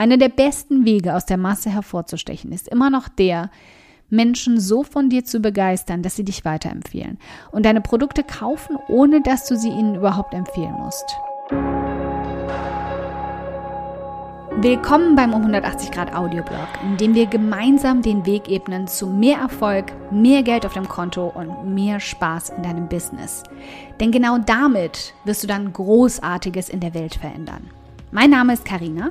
Einer der besten Wege aus der Masse hervorzustechen ist immer noch der, Menschen so von dir zu begeistern, dass sie dich weiterempfehlen und deine Produkte kaufen, ohne dass du sie ihnen überhaupt empfehlen musst. Willkommen beim um 180 Grad Audioblog, in dem wir gemeinsam den Weg ebnen zu mehr Erfolg, mehr Geld auf dem Konto und mehr Spaß in deinem Business. Denn genau damit wirst du dann Großartiges in der Welt verändern. Mein Name ist Karina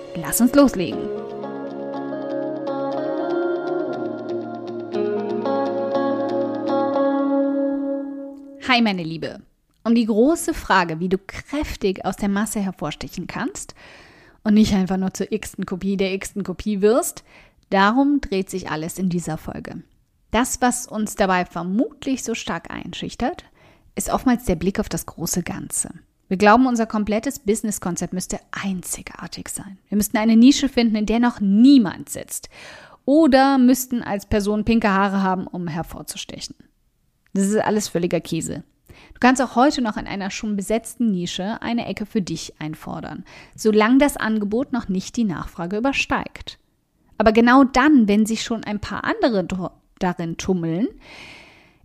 lass uns loslegen. Hi meine Liebe. Um die große Frage, wie du kräftig aus der Masse hervorstechen kannst und nicht einfach nur zur x-ten Kopie der x-ten Kopie wirst, darum dreht sich alles in dieser Folge. Das, was uns dabei vermutlich so stark einschüchtert, ist oftmals der Blick auf das große Ganze. Wir glauben, unser komplettes Businesskonzept müsste einzigartig sein. Wir müssten eine Nische finden, in der noch niemand sitzt. Oder müssten als Person pinke Haare haben, um hervorzustechen. Das ist alles völliger Käse. Du kannst auch heute noch in einer schon besetzten Nische eine Ecke für dich einfordern, solange das Angebot noch nicht die Nachfrage übersteigt. Aber genau dann, wenn sich schon ein paar andere darin tummeln,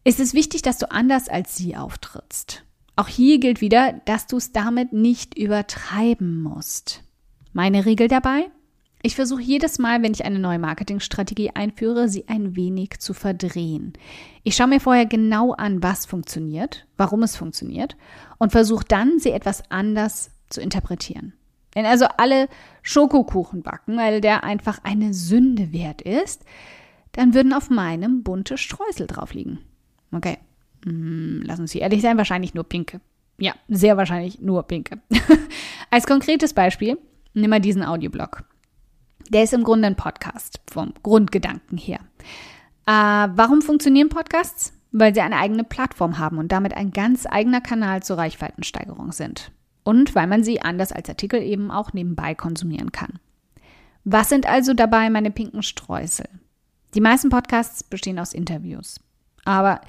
ist es wichtig, dass du anders als sie auftrittst. Auch hier gilt wieder, dass du es damit nicht übertreiben musst. Meine Regel dabei? Ich versuche jedes Mal, wenn ich eine neue Marketingstrategie einführe, sie ein wenig zu verdrehen. Ich schaue mir vorher genau an, was funktioniert, warum es funktioniert und versuche dann, sie etwas anders zu interpretieren. Wenn also alle Schokokuchen backen, weil der einfach eine Sünde wert ist, dann würden auf meinem bunte Streusel drauf liegen. Okay, hm, lass uns hier ehrlich sein, wahrscheinlich nur pinke. Ja, sehr wahrscheinlich nur pinke. Als konkretes Beispiel, nimm mal diesen Audioblog. Der ist im Grunde ein Podcast vom Grundgedanken her. Äh, warum funktionieren Podcasts? Weil sie eine eigene Plattform haben und damit ein ganz eigener Kanal zur Reichweitensteigerung sind. Und weil man sie anders als Artikel eben auch nebenbei konsumieren kann. Was sind also dabei meine pinken Streusel? Die meisten Podcasts bestehen aus Interviews. Aber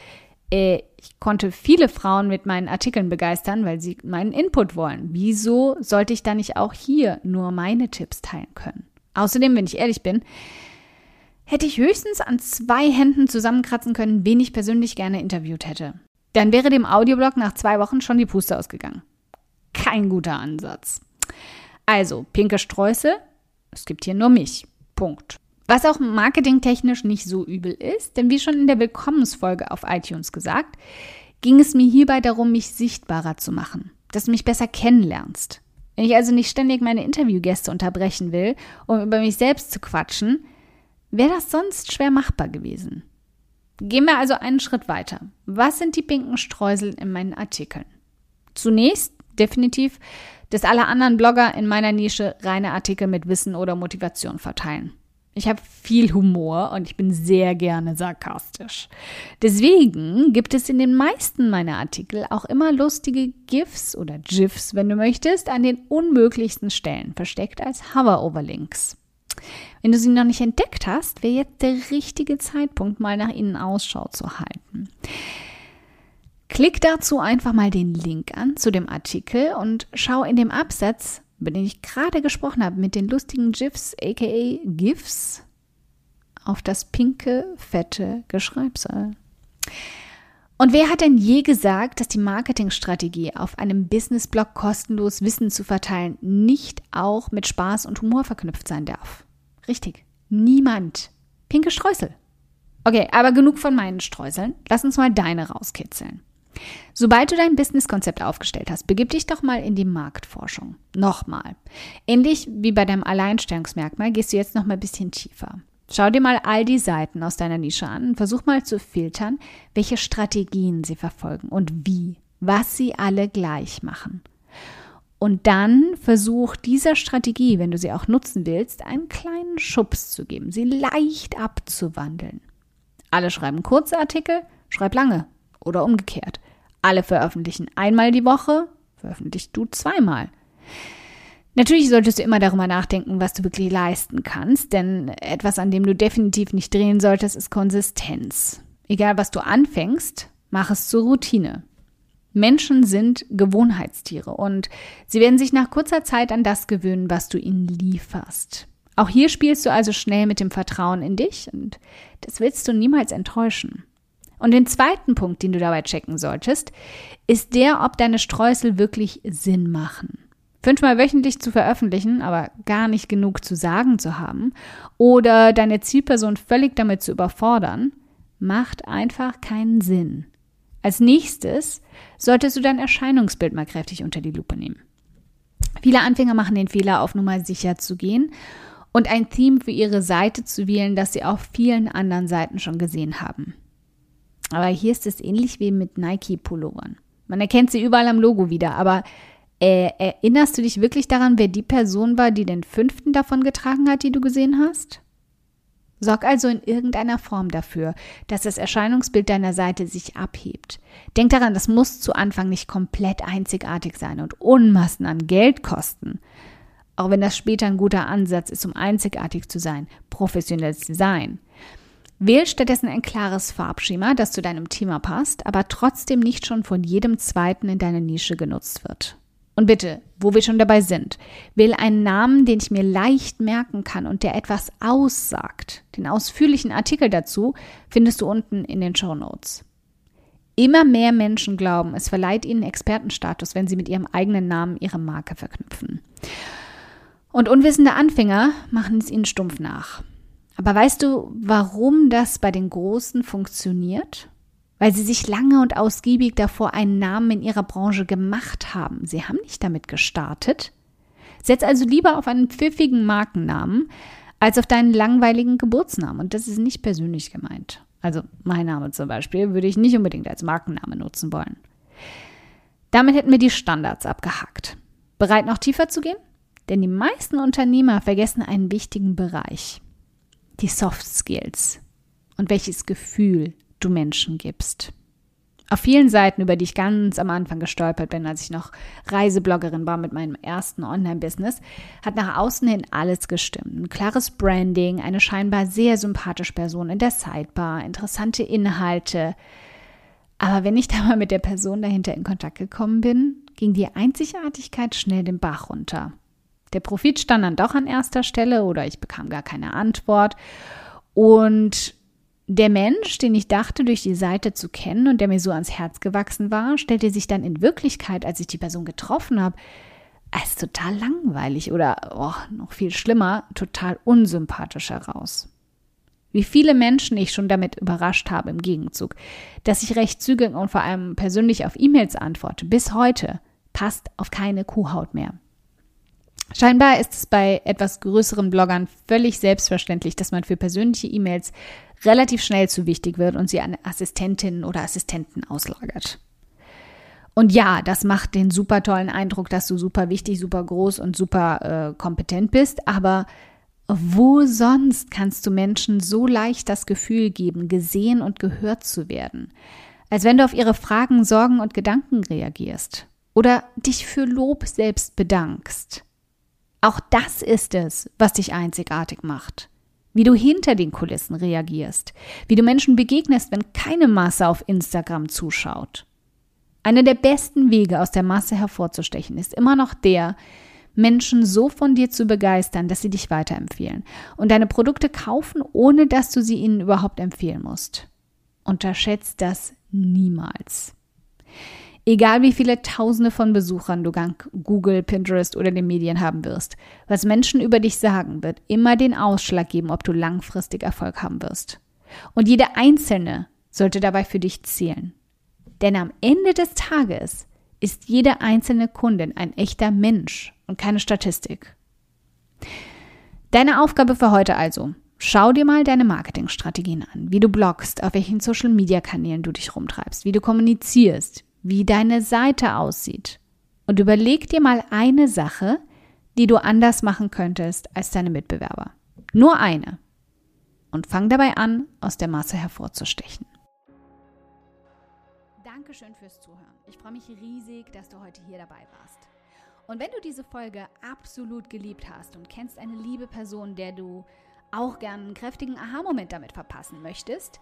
ich konnte viele Frauen mit meinen Artikeln begeistern, weil sie meinen Input wollen. Wieso sollte ich dann nicht auch hier nur meine Tipps teilen können? Außerdem, wenn ich ehrlich bin, hätte ich höchstens an zwei Händen zusammenkratzen können, wen ich persönlich gerne interviewt hätte. Dann wäre dem Audioblog nach zwei Wochen schon die Puste ausgegangen. Kein guter Ansatz. Also, pinke Sträuße, es gibt hier nur mich. Punkt. Was auch marketingtechnisch nicht so übel ist, denn wie schon in der Willkommensfolge auf iTunes gesagt, ging es mir hierbei darum, mich sichtbarer zu machen, dass du mich besser kennenlernst. Wenn ich also nicht ständig meine Interviewgäste unterbrechen will, um über mich selbst zu quatschen, wäre das sonst schwer machbar gewesen. Gehen wir also einen Schritt weiter. Was sind die pinken Streusel in meinen Artikeln? Zunächst definitiv, dass alle anderen Blogger in meiner Nische reine Artikel mit Wissen oder Motivation verteilen. Ich habe viel Humor und ich bin sehr gerne sarkastisch. Deswegen gibt es in den meisten meiner Artikel auch immer lustige GIFs oder GIFs, wenn du möchtest, an den unmöglichsten Stellen, versteckt als Hover-Overlinks. Wenn du sie noch nicht entdeckt hast, wäre jetzt der richtige Zeitpunkt, mal nach ihnen Ausschau zu halten. Klick dazu einfach mal den Link an zu dem Artikel und schau in dem Absatz über den ich gerade gesprochen habe, mit den lustigen GIFs, aka GIFs, auf das pinke, fette Geschreibsel. Und wer hat denn je gesagt, dass die Marketingstrategie auf einem Businessblog kostenlos Wissen zu verteilen nicht auch mit Spaß und Humor verknüpft sein darf? Richtig, niemand. Pinke Streusel. Okay, aber genug von meinen Streuseln. Lass uns mal deine rauskitzeln. Sobald du dein Businesskonzept aufgestellt hast, begib dich doch mal in die Marktforschung. Nochmal. Ähnlich wie bei deinem Alleinstellungsmerkmal gehst du jetzt noch mal ein bisschen tiefer. Schau dir mal all die Seiten aus deiner Nische an und versuch mal zu filtern, welche Strategien sie verfolgen und wie, was sie alle gleich machen. Und dann versuch dieser Strategie, wenn du sie auch nutzen willst, einen kleinen Schubs zu geben, sie leicht abzuwandeln. Alle schreiben kurze Artikel, schreib lange oder umgekehrt. Alle veröffentlichen einmal die Woche, veröffentlichst du zweimal. Natürlich solltest du immer darüber nachdenken, was du wirklich leisten kannst, denn etwas, an dem du definitiv nicht drehen solltest, ist Konsistenz. Egal, was du anfängst, mach es zur Routine. Menschen sind Gewohnheitstiere und sie werden sich nach kurzer Zeit an das gewöhnen, was du ihnen lieferst. Auch hier spielst du also schnell mit dem Vertrauen in dich und das willst du niemals enttäuschen. Und den zweiten Punkt, den du dabei checken solltest, ist der, ob deine Streusel wirklich Sinn machen. Fünfmal wöchentlich zu veröffentlichen, aber gar nicht genug zu sagen zu haben oder deine Zielperson völlig damit zu überfordern, macht einfach keinen Sinn. Als nächstes solltest du dein Erscheinungsbild mal kräftig unter die Lupe nehmen. Viele Anfänger machen den Fehler, auf Nummer sicher zu gehen und ein Theme für ihre Seite zu wählen, das sie auf vielen anderen Seiten schon gesehen haben. Aber hier ist es ähnlich wie mit Nike-Pullovern. Man erkennt sie überall am Logo wieder, aber äh, erinnerst du dich wirklich daran, wer die Person war, die den fünften davon getragen hat, die du gesehen hast? Sorg also in irgendeiner Form dafür, dass das Erscheinungsbild deiner Seite sich abhebt. Denk daran, das muss zu Anfang nicht komplett einzigartig sein und Unmassen an Geld kosten. Auch wenn das später ein guter Ansatz ist, um einzigartig zu sein, professionelles Design. Wähl stattdessen ein klares Farbschema, das zu deinem Thema passt, aber trotzdem nicht schon von jedem zweiten in deiner Nische genutzt wird. Und bitte, wo wir schon dabei sind, wähl einen Namen, den ich mir leicht merken kann und der etwas aussagt. Den ausführlichen Artikel dazu findest du unten in den Show Notes. Immer mehr Menschen glauben, es verleiht ihnen Expertenstatus, wenn sie mit ihrem eigenen Namen ihre Marke verknüpfen. Und unwissende Anfänger machen es ihnen stumpf nach. Aber weißt du, warum das bei den Großen funktioniert? weil sie sich lange und ausgiebig davor einen Namen in ihrer Branche gemacht haben. Sie haben nicht damit gestartet. Setz also lieber auf einen pfiffigen Markennamen als auf deinen langweiligen Geburtsnamen. Und das ist nicht persönlich gemeint. Also mein Name zum Beispiel würde ich nicht unbedingt als Markenname nutzen wollen. Damit hätten wir die Standards abgehakt. Bereit noch tiefer zu gehen? Denn die meisten Unternehmer vergessen einen wichtigen Bereich. Die Soft Skills. Und welches Gefühl du Menschen gibst. Auf vielen Seiten, über die ich ganz am Anfang gestolpert bin, als ich noch Reisebloggerin war mit meinem ersten Online-Business, hat nach außen hin alles gestimmt. Ein klares Branding, eine scheinbar sehr sympathische Person in der Sidebar, interessante Inhalte. Aber wenn ich da mal mit der Person dahinter in Kontakt gekommen bin, ging die Einzigartigkeit schnell den Bach runter. Der Profit stand dann doch an erster Stelle oder ich bekam gar keine Antwort. Und der Mensch, den ich dachte, durch die Seite zu kennen und der mir so ans Herz gewachsen war, stellte sich dann in Wirklichkeit, als ich die Person getroffen habe, als total langweilig oder oh, noch viel schlimmer, total unsympathisch heraus. Wie viele Menschen ich schon damit überrascht habe im Gegenzug, dass ich recht zügig und vor allem persönlich auf E-Mails antworte, bis heute, passt auf keine Kuhhaut mehr. Scheinbar ist es bei etwas größeren Bloggern völlig selbstverständlich, dass man für persönliche E-Mails relativ schnell zu wichtig wird und sie an Assistentinnen oder Assistenten auslagert. Und ja, das macht den super tollen Eindruck, dass du super wichtig, super groß und super äh, kompetent bist, aber wo sonst kannst du Menschen so leicht das Gefühl geben, gesehen und gehört zu werden? Als wenn du auf ihre Fragen, Sorgen und Gedanken reagierst oder dich für Lob selbst bedankst. Auch das ist es, was dich einzigartig macht. Wie du hinter den Kulissen reagierst, wie du Menschen begegnest, wenn keine Masse auf Instagram zuschaut. Einer der besten Wege aus der Masse hervorzustechen ist immer noch der, Menschen so von dir zu begeistern, dass sie dich weiterempfehlen und deine Produkte kaufen, ohne dass du sie ihnen überhaupt empfehlen musst. Unterschätzt das niemals. Egal wie viele Tausende von Besuchern du dank Google, Pinterest oder den Medien haben wirst, was Menschen über dich sagen, wird immer den Ausschlag geben, ob du langfristig Erfolg haben wirst. Und jede einzelne sollte dabei für dich zählen. Denn am Ende des Tages ist jede einzelne Kundin ein echter Mensch und keine Statistik. Deine Aufgabe für heute also, Schau dir mal deine Marketingstrategien an, wie du bloggst, auf welchen Social-Media-Kanälen du dich rumtreibst, wie du kommunizierst, wie deine Seite aussieht. Und überleg dir mal eine Sache, die du anders machen könntest als deine Mitbewerber. Nur eine. Und fang dabei an, aus der Masse hervorzustechen. Dankeschön fürs Zuhören. Ich freue mich riesig, dass du heute hier dabei warst. Und wenn du diese Folge absolut geliebt hast und kennst eine liebe Person, der du auch gern einen kräftigen Aha-Moment damit verpassen möchtest,